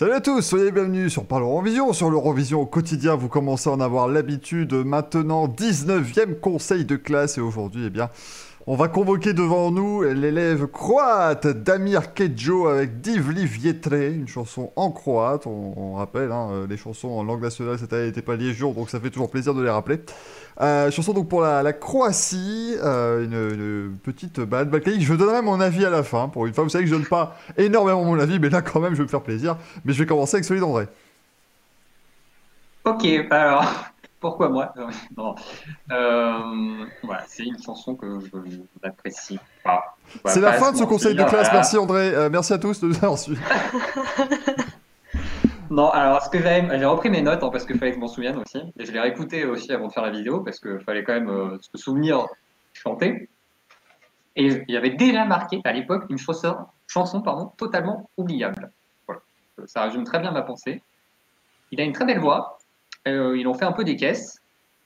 Salut à tous, soyez bienvenus sur Parle Eurovision. Sur l'Eurovision au quotidien, vous commencez à en avoir l'habitude. Maintenant, 19e conseil de classe et aujourd'hui, eh bien, on va convoquer devant nous l'élève croate Damir Kedjo avec Divli Vietre, une chanson en croate. On, rappelle, hein, euh, les chansons en langue nationale cette année n'étaient pas jour, donc ça fait toujours plaisir de les rappeler. Euh, chanson donc pour la, Croatie, euh, une, petite balade balkanique. Je donnerai mon avis à la fin. Pour une fois, vous savez que je donne pas énormément mon avis, mais là quand même, je vais me faire plaisir. Mais je vais commencer avec celui d'André. Ok, alors pourquoi moi? Euh, C'est une chanson que je n'apprécie pas. c'est la fin de ce conseil de classe. Merci André. Euh, merci à tous de nous avoir suivis. non, alors ce que j'ai repris mes notes hein, parce qu'il fallait que je m'en souvienne aussi. Et je l'ai réécouté aussi avant de faire la vidéo parce qu'il fallait quand même euh, se souvenir chanter. Et il y avait déjà marqué à l'époque une chanson, chanson pardon, totalement oubliable. Voilà. Ça résume très bien ma pensée. Il a une très belle voix, ils ont fait un peu des caisses.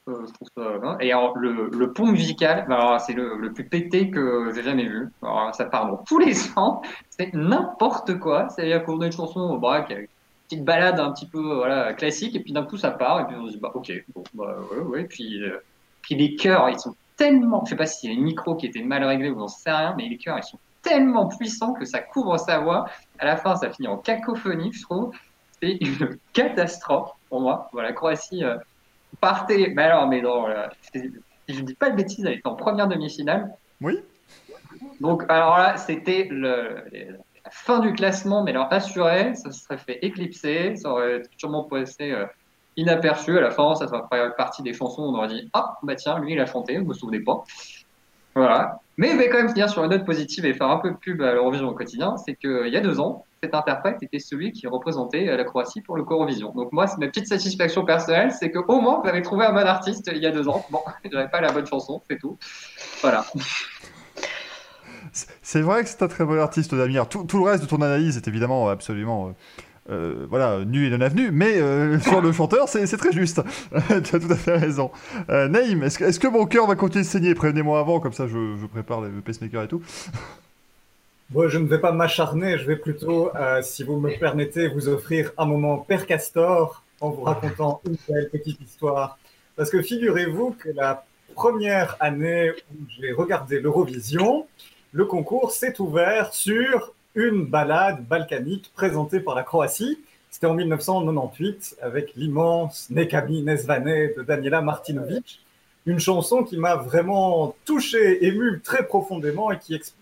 Euh, je trouve ça, et alors, le, le pont musical, bah, c'est le, le, plus pété que j'ai jamais vu. Alors, ça part dans tous les sens. C'est n'importe quoi. C'est-à-dire qu'on a une chanson bah, qui a une petite balade un petit peu voilà, classique, et puis d'un coup ça part, et puis on se dit, bah, ok, bon, bah, ouais, ouais. Puis, euh, puis les chœurs, ils sont tellement. Je sais pas si les micros qui étaient mal réglés ou j'en sais rien, mais les chœurs, ils sont tellement puissants que ça couvre sa voix. À la fin, ça finit en cacophonie, je trouve. C'est une catastrophe pour moi. Voilà, Croatie euh, partait. Mais alors, mais non, si je dis pas de bêtises, elle était en première demi-finale. Oui. Donc, alors là, c'était le, la fin du classement, mais alors assuré, ça se serait fait éclipser, ça aurait sûrement passé euh, inaperçu. À la fin, ça serait fait partie des chansons on aurait dit Ah, bah tiens, lui, il a chanté, vous me souvenez pas. Voilà. Mais je vais quand même finir sur une note positive et faire un peu de pub à l'Eurovision au quotidien. C'est qu'il y a deux ans, cet interprète était celui qui représentait euh, la Croatie pour le Eurovision. Donc moi, c'est ma petite satisfaction personnelle, c'est qu'au moins, vous avez trouvé un bon artiste il y a deux ans. Bon, n'avais pas la bonne chanson, c'est tout. Voilà. C'est vrai que c'est un très bon artiste, Damien. Tout, tout, le reste de ton analyse est évidemment absolument... Euh, euh, voilà, nu et non avenu, mais sur le chanteur, c'est très juste. tu as tout à fait raison. Naïm, est-ce que, est que, mon cœur va continuer de saigner? Prévenez-moi avant, comme ça je, je prépare le pacemaker et tout. Bon, je ne vais pas m'acharner, je vais plutôt, euh, si vous me permettez, vous offrir un moment Père Castor en vous racontant une belle petite histoire. Parce que figurez-vous que la première année où j'ai regardé l'Eurovision, le concours s'est ouvert sur une balade balkanique présentée par la Croatie. C'était en 1998 avec l'immense Nekami Nezvane de Daniela Martinovic. Une chanson qui m'a vraiment touché, ému très profondément et qui explique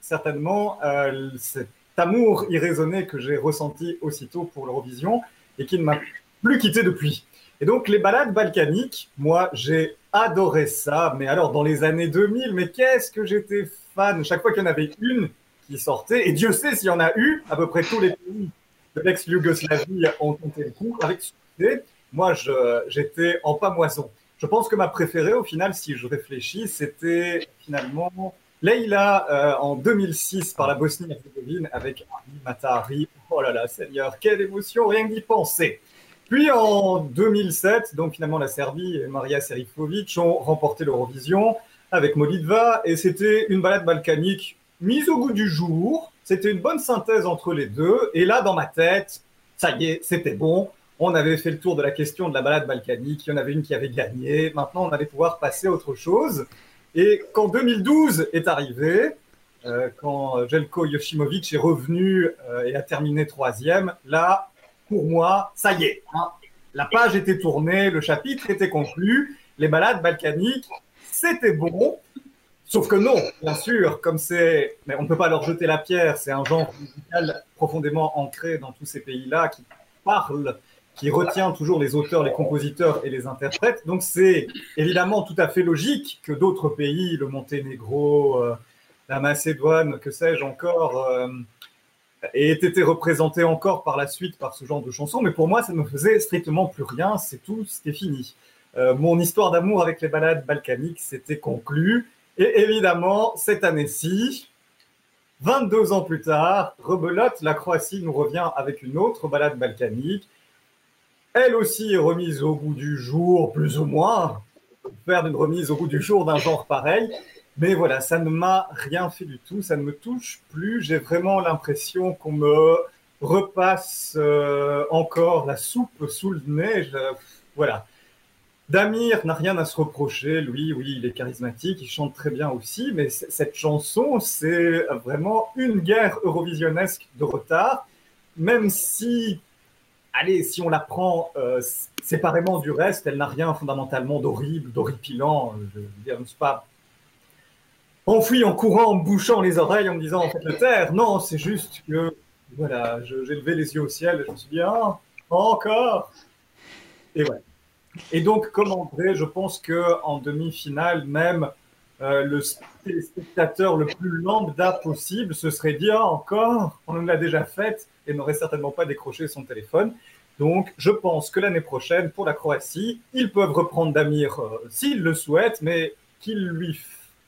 certainement euh, cet amour irraisonné que j'ai ressenti aussitôt pour l'Eurovision et qui ne m'a plus quitté depuis. Et donc les balades balkaniques, moi j'ai adoré ça, mais alors dans les années 2000, mais qu'est-ce que j'étais fan? Chaque fois qu'il y en avait une qui sortait, et Dieu sait s'il y en a eu, à peu près tous les pays de l'ex-Yougoslavie ont tenté le coup avec succès. Moi j'étais en pamoison. Je pense que ma préférée au final, si je réfléchis, c'était finalement Leïla euh, en 2006 par la Bosnie-Herzégovine avec Ari Matahari. Oh là là, Seigneur, quelle émotion, rien que d'y penser. Puis en 2007, donc finalement la Serbie et Maria Serifovic ont remporté l'Eurovision avec Molitva et c'était une balade balkanique mise au goût du jour. C'était une bonne synthèse entre les deux. Et là, dans ma tête, ça y est, c'était bon. On avait fait le tour de la question de la balade balkanique. Il y en avait une qui avait gagné. Maintenant, on allait pouvoir passer à autre chose. Et quand 2012 est arrivé, euh, quand Jelko Yoshimovic est revenu euh, et a terminé troisième, là, pour moi, ça y est. Hein, la page était tournée, le chapitre était conclu, les balades balkaniques, c'était bon. Sauf que non, bien sûr, comme c'est, mais on ne peut pas leur jeter la pierre, c'est un genre musical profondément ancré dans tous ces pays-là qui parle qui retient toujours les auteurs, les compositeurs et les interprètes. Donc c'est évidemment tout à fait logique que d'autres pays, le Monténégro, euh, la Macédoine, que sais-je encore, euh, aient été représentés encore par la suite par ce genre de chansons. Mais pour moi, ça ne faisait strictement plus rien. C'est tout, c'était fini. Euh, mon histoire d'amour avec les balades balkaniques s'était conclue. Et évidemment, cette année-ci, 22 ans plus tard, rebelote, la Croatie nous revient avec une autre balade balkanique elle aussi est remise au goût du jour, plus ou moins. Faire une remise au goût du jour d'un genre pareil. Mais voilà, ça ne m'a rien fait du tout, ça ne me touche plus. J'ai vraiment l'impression qu'on me repasse euh, encore la soupe sous le nez. voilà. Damir n'a rien à se reprocher, lui, oui, il est charismatique, il chante très bien aussi, mais cette chanson, c'est vraiment une guerre eurovisionnesque de retard, même si, allez, si on la prend euh, séparément du reste, elle n'a rien fondamentalement d'horrible, d'horripilant, je veux dire, n'est-ce pas? Enfoui en courant, en bouchant les oreilles, en me disant, en fait, le terre, non, c'est juste que, voilà, j'ai levé les yeux au ciel, et je me suis dit, ah, encore? Et voilà. Et donc, comme André, je pense qu'en demi-finale, même euh, le spectateur le plus lambda possible se serait dit ah, encore, on l'a déjà fait et n'aurait certainement pas décroché son téléphone. Donc, je pense que l'année prochaine, pour la Croatie, ils peuvent reprendre Damir euh, s'ils le souhaitent, mais qu'ils lui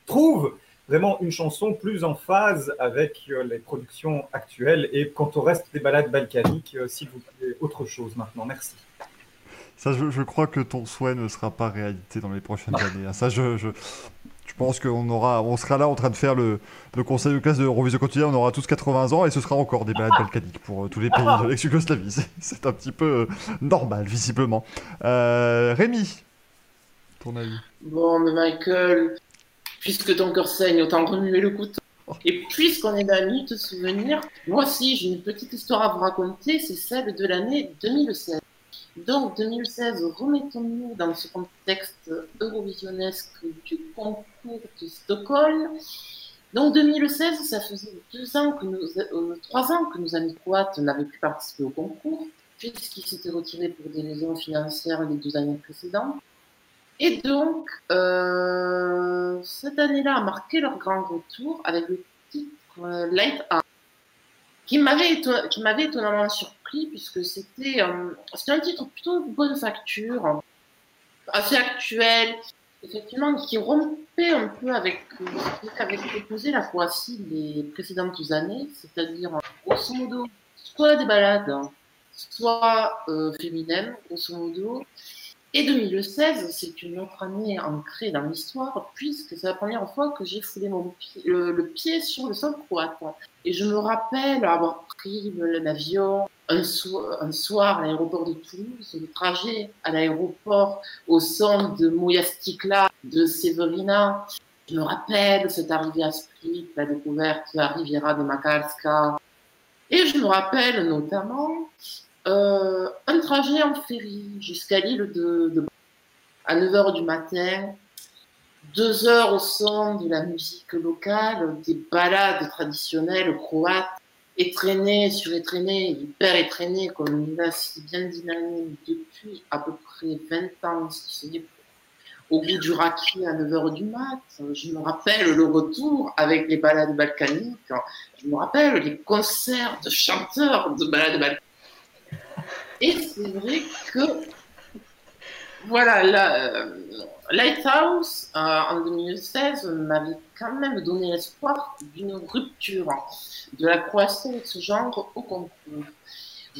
trouvent vraiment une chanson plus en phase avec euh, les productions actuelles. Et quant au reste des balades balkaniques, s'il vous plaît, autre chose maintenant. Merci. Ça, je, crois que ton souhait ne sera pas réalité dans les prochaines années. Hein. Ça, je, je, je pense qu'on aura, on sera là en train de faire le, le conseil de classe de Revision quotidien. On aura tous 80 ans et ce sera encore des balades balkaniques pour euh, tous les pays de l'ex-Yougoslavie. C'est un petit peu euh, normal, visiblement. Euh, Rémi, ton avis Bon, mais Michael, puisque ton cœur saigne, autant remuer le couteau. Et puisqu'on est d'amis, te souvenir, moi aussi j'ai une petite histoire à vous raconter, c'est celle de l'année 2016. Donc 2016, remettons-nous dans ce contexte eurovisionnesque du concours de Stockholm. Donc 2016, ça faisait deux ans que euh, trois ans que nos amis croates n'avaient plus participé au concours, puisqu'ils s'étaient retirés pour des raisons financières les deux années précédentes. Et donc, euh, cette année-là a marqué leur grand retour avec le titre euh, Light qui m'avait qui m'avait étonnamment surpris puisque c'était euh, un titre plutôt bonne facture, assez actuel, effectivement qui rompait un peu avec ce qu'avait proposé la Croatie les précédentes années, c'est-à-dire grosso modo soit des balades, soit euh, féminines, grosso modo, et 2016, c'est une autre année ancrée dans l'histoire, puisque c'est la première fois que j'ai foulé mon le, pied sur le sol croate. Et je me rappelle avoir pris l'avion un, un, soir à l'aéroport de Toulouse, le trajet à l'aéroport au son de Mouyastikla, de Severina. Je me rappelle cette arrivée à Split, la découverte de la Riviera de Makarska. Et je me rappelle notamment euh, un trajet en ferry jusqu'à l'île de, à 9h du matin, deux heures au son de la musique locale, des balades traditionnelles croates, étraînées sur étraînées, hyper étraînées, comme il a si bien dynamique depuis à peu près 20 ans, si ce au bout du raki à 9h du mat. Je me rappelle le retour avec les balades balkaniques. Je me rappelle les concerts de chanteurs de balades balkaniques. Et c'est vrai que, voilà, euh, Lighthouse euh, en 2016 m'avait quand même donné l'espoir d'une rupture de la croissance de ce genre au concours.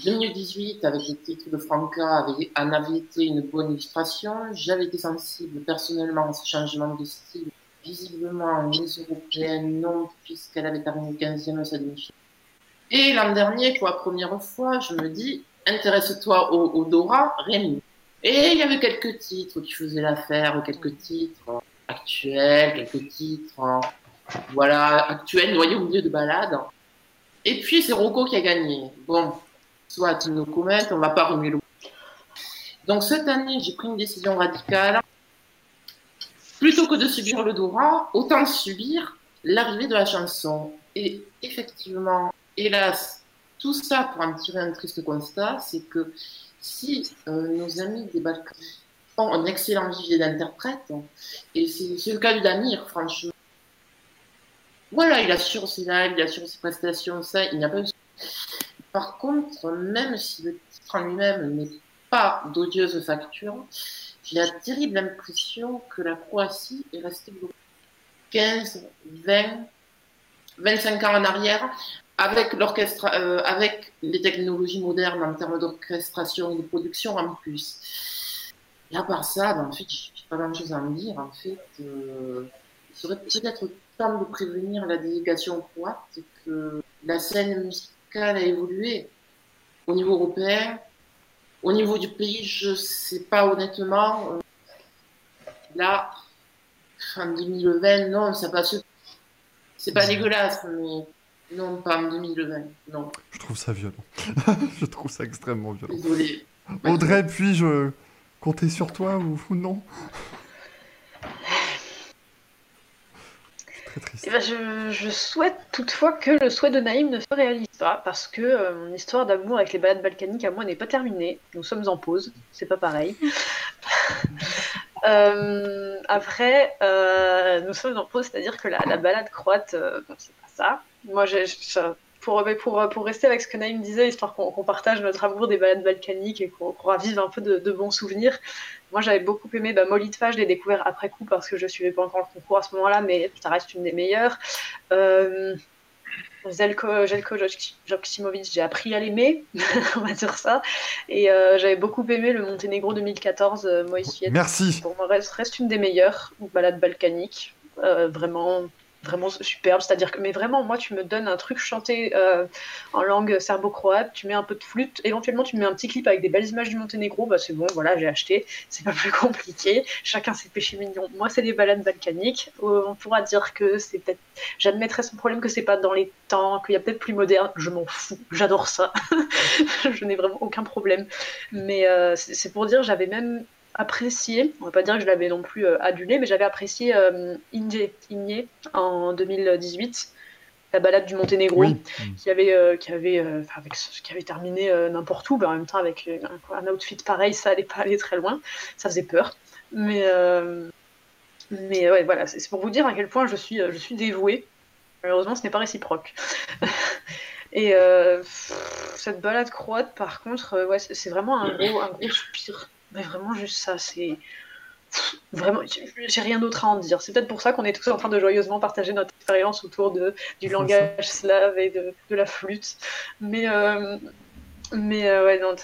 2018, avec le titre de Franca, avait, en avait été une bonne illustration. J'avais été sensible personnellement à ce changement de style, visiblement Miss Européenne, non, puisqu'elle avait terminé 15e à sa demi Et l'an dernier, pour la première fois, je me dis, intéresse-toi au, Dora, Rémi. Et il y avait quelques titres qui faisaient l'affaire, quelques titres actuels, quelques titres, voilà, actuels, noyés au milieu de balade. Et puis c'est Rocco qui a gagné. Bon, soit nos comètes, on va pas remuer le. Donc cette année, j'ai pris une décision radicale. Plutôt que de subir le Dora, autant subir l'arrivée de la chanson. Et effectivement, hélas, tout ça pour en tirer un triste constat, c'est que si euh, nos amis des Balkans ont un excellent vivier d'interprètes, et c'est le cas du Damir, franchement, voilà, il assure ses lives, il assure ses prestations, ça, il n'y a pas eu... Par contre, même si le titre en lui-même n'est pas d'odieuse facture, j'ai la terrible impression que la Croatie est restée 15, 20, 25 ans en arrière, avec l'orchestre, euh, avec les technologies modernes en termes d'orchestration et de production en plus. Et à part ça, ben, en fait, j'ai pas grand chose à en dire. En fait, euh, il serait peut-être temps de prévenir la délégation croate que la scène musicale a évolué au niveau européen. Au niveau du pays, je sais pas honnêtement. Euh, là, fin 2020, non, ça passe. C'est pas dégueulasse, mais non, pas en 2020. Non. Je trouve ça violent. je trouve ça extrêmement violent. Désolé. Audrey, puis-je compter sur toi ou, non? Très triste. Eh ben, je, souhaite toutefois que le souhait de Naïm ne se réalise pas, parce que euh, mon histoire d'amour avec les balades balkaniques à moi n'est pas terminée. Nous sommes en pause, c'est pas pareil. Euh, après, euh, nous sommes en pause, c'est-à-dire que la, balade croate, c'est pas ça. Moi, pour, rester avec ce que Naïm disait, histoire qu'on partage notre amour des balades balkaniques et qu'on ravive un peu de, bons souvenirs. Moi, j'avais beaucoup aimé bah, Molitva, je l'ai découvert après coup parce que je suivais pas encore le concours à ce moment-là, mais ça reste une des meilleures. Zelko, Jelko Joksimovic, j'ai appris à l'aimer, on va dire ça. Et euh, j'avais beaucoup aimé le Monténégro 2014, euh, Merci. Pour moi, reste, reste une des meilleures balades balkaniques. Euh, vraiment vraiment superbe. C'est-à-dire que, mais vraiment, moi, tu me donnes un truc chanté euh, en langue serbo-croate, tu mets un peu de flûte, éventuellement, tu mets un petit clip avec des belles images du Monténégro, bah c'est bon, voilà, j'ai acheté. C'est pas plus compliqué. Chacun ses péchés mignons. Moi, c'est des balades balkaniques. Euh, on pourra dire que c'est peut-être. J'admettrai son problème que c'est pas dans les temps, qu'il y a peut-être plus moderne. Je m'en fous. J'adore ça. je n'ai vraiment aucun problème. Mais euh, c'est pour dire, j'avais même apprécié, on va pas dire que je l'avais non plus euh, adulé, mais j'avais apprécié euh, Inge, en 2018, la balade du Monténégro, qui avait, euh, qui avait, avec, qui avait terminé n'importe où, mais en même temps avec un, outfit pareil, ça allait pas aller très loin, ça faisait peur. Mais, mais ouais, voilà, c'est pour vous dire à quel point je suis, je suis dévouée. Malheureusement, ce n'est pas réciproque. Et cette balade croate, par contre, ouais, c'est vraiment un gros, un gros soupir mais vraiment, juste ça, c'est. Vraiment, j'ai rien d'autre à en dire. C'est peut-être pour ça qu'on est tous en train de joyeusement partager notre expérience autour de, du langage slave et de, de, la flûte. Mais, euh, mais euh, ouais, non,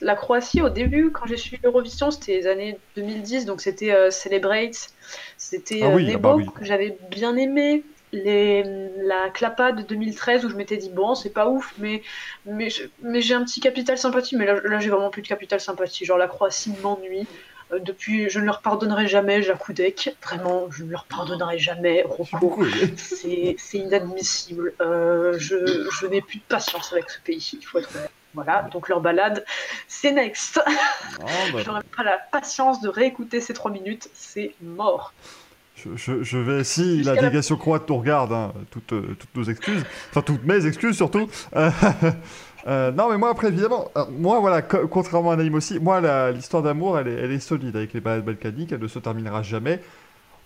la Croatie, au début, quand j'ai suivi l'Eurovision, c'était les années 2010, donc c'était euh, Celebrate, c'était ah oui, ah bah que j'avais bien aimé les, la clapa de 2013 où je m'étais dit bon c'est pas ouf mais mais, mais j'ai un petit capital sympathie. Mais là, là j'ai vraiment plus de capital sympathie. Genre la Croatie m'ennuie euh, depuis je ne leur pardonnerai jamais Jakoudek vraiment je ne leur pardonnerai jamais Rocco. C'est inadmissible. Euh, je, je n'ai plus de patience avec ce pays il faut être voilà, donc leur balade, c'est next. Oh, bah. je n'aurai pas la patience de réécouter ces trois minutes, c'est mort. Je, vais, si la délégation croate nous regarde, hein, toutes, euh, toutes, nos excuses, enfin toutes mes excuses surtout. Euh, euh, non, mais moi après, évidemment, moi voilà, contrairement à Naïm aussi, moi l'histoire d'amour, elle est, elle est solide avec les balades balkaniques, elle ne se terminera jamais.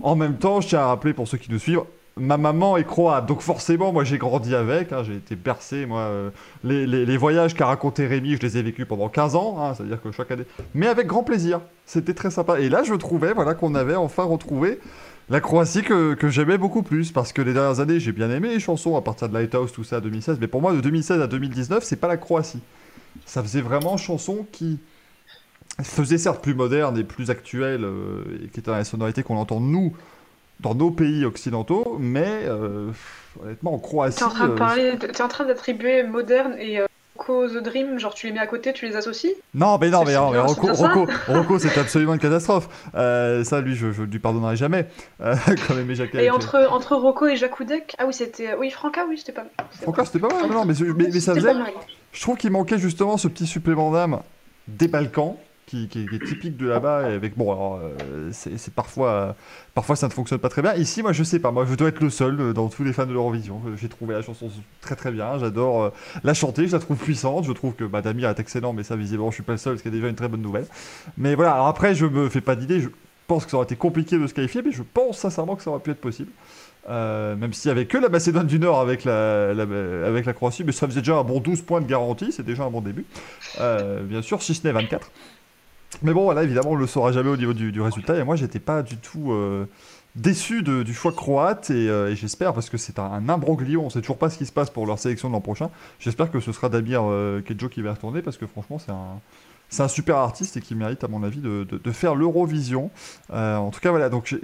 En même temps, je tiens à rappeler pour ceux qui nous suivent, ma maman est croate, donc forcément, moi j'ai grandi avec, hein, j'ai été bercé, moi, les, les, voyages qu'a raconté Rémi, je les ai vécus pendant 15 ans, hein, c'est-à-dire que chaque année, mais avec grand plaisir, c'était très sympa. Et là, je trouvais, voilà, qu'on avait enfin retrouvé la Croatie que, que j'aimais beaucoup plus, parce que les dernières années, j'ai bien aimé les chansons à partir de Lighthouse, tout ça, 2016, mais pour moi, de 2016 à 2019, c'est pas la Croatie. Ça faisait vraiment chansons qui faisaient certes plus modernes et plus actuelles, euh, et qui étaient dans la sonorité qu'on entend nous, dans nos pays occidentaux, mais euh, honnêtement, en Croatie... Tu es en train de euh, en train d'attribuer moderne et Rocco The Dream, genre tu les mets à côté, tu les associes Non, mais non, mais, non, mais Rocco, Rocco, c'est absolument une catastrophe. Euh, ça, lui, je ne lui pardonnerai jamais. Euh, comme Aimé Jacquet. Et entre, entre Rocco et Jakoudek, ah oui, c'était. Oui, Franca, oui, c'était pas mal. Franca, c'était pas mal, non, mais, mais, mais ça faisait. Je trouve qu'il manquait justement ce petit supplément d'âme des Balkans qui, est typique de là-bas. Avec bon, alors euh, c'est parfois, parfois ça ne fonctionne pas très bien. Ici, moi, je sais pas. Moi, je dois être le seul euh, dans tous les fans de l'Eurovision. J'ai trouvé la chanson très très bien. J'adore euh, la chanter. Je la trouve puissante. Je trouve que Damir est excellent, mais ça visiblement, je suis pas le seul, ce qui est déjà une très bonne nouvelle. Mais voilà. Alors après, je me fais pas d'idée. Je pense que ça aurait été compliqué de se qualifier, mais je pense sincèrement que ça aurait pu être possible. même s'il n'y avait que la Macédoine du Nord avec la, avec la Croatie, mais ça faisait déjà un bon 12 points de garantie, c'est déjà un bon début. bien sûr, si ce n'est 24. Mais bon, voilà, évidemment, on le saura jamais au niveau du, résultat. Et moi, j'étais pas du tout euh, déçu du choix croate. Euh, et, j'espère, parce que c'est un, imbroglio, on sait toujours pas ce qui se passe pour leur sélection de l'an prochain. J'espère que ce sera Damir euh, Kedjo qui va retourner, parce que franchement, c'est un, c'est un super artiste et qui mérite, à mon avis, de, faire l'Eurovision. Euh, en tout cas, voilà. Donc,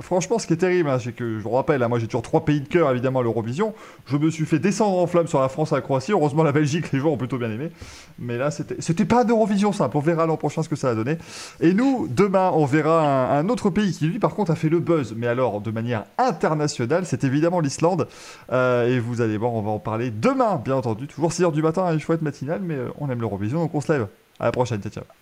franchement, ce qui est terrible, hein, c'est que je vous rappelle, hein, moi j'ai toujours trois pays de cœur, évidemment, à l'Eurovision. Je me suis fait descendre en flamme sur la France et la Croatie. Heureusement, la Belgique, les joueurs ont plutôt bien aimé. Mais là, c'était pas d'Eurovision simple. On verra l'an prochain ce que ça va donner. Et nous, demain, on verra un, autre pays qui, lui, par contre, a fait le buzz. Mais alors, de manière internationale, c'est évidemment l'Islande. Euh, et vous allez voir, on va en parler demain, bien entendu. Toujours 6h du matin, une chouette matinale, mais euh, on aime l'Eurovision, donc on se lève. À la prochaine, ciao ciao.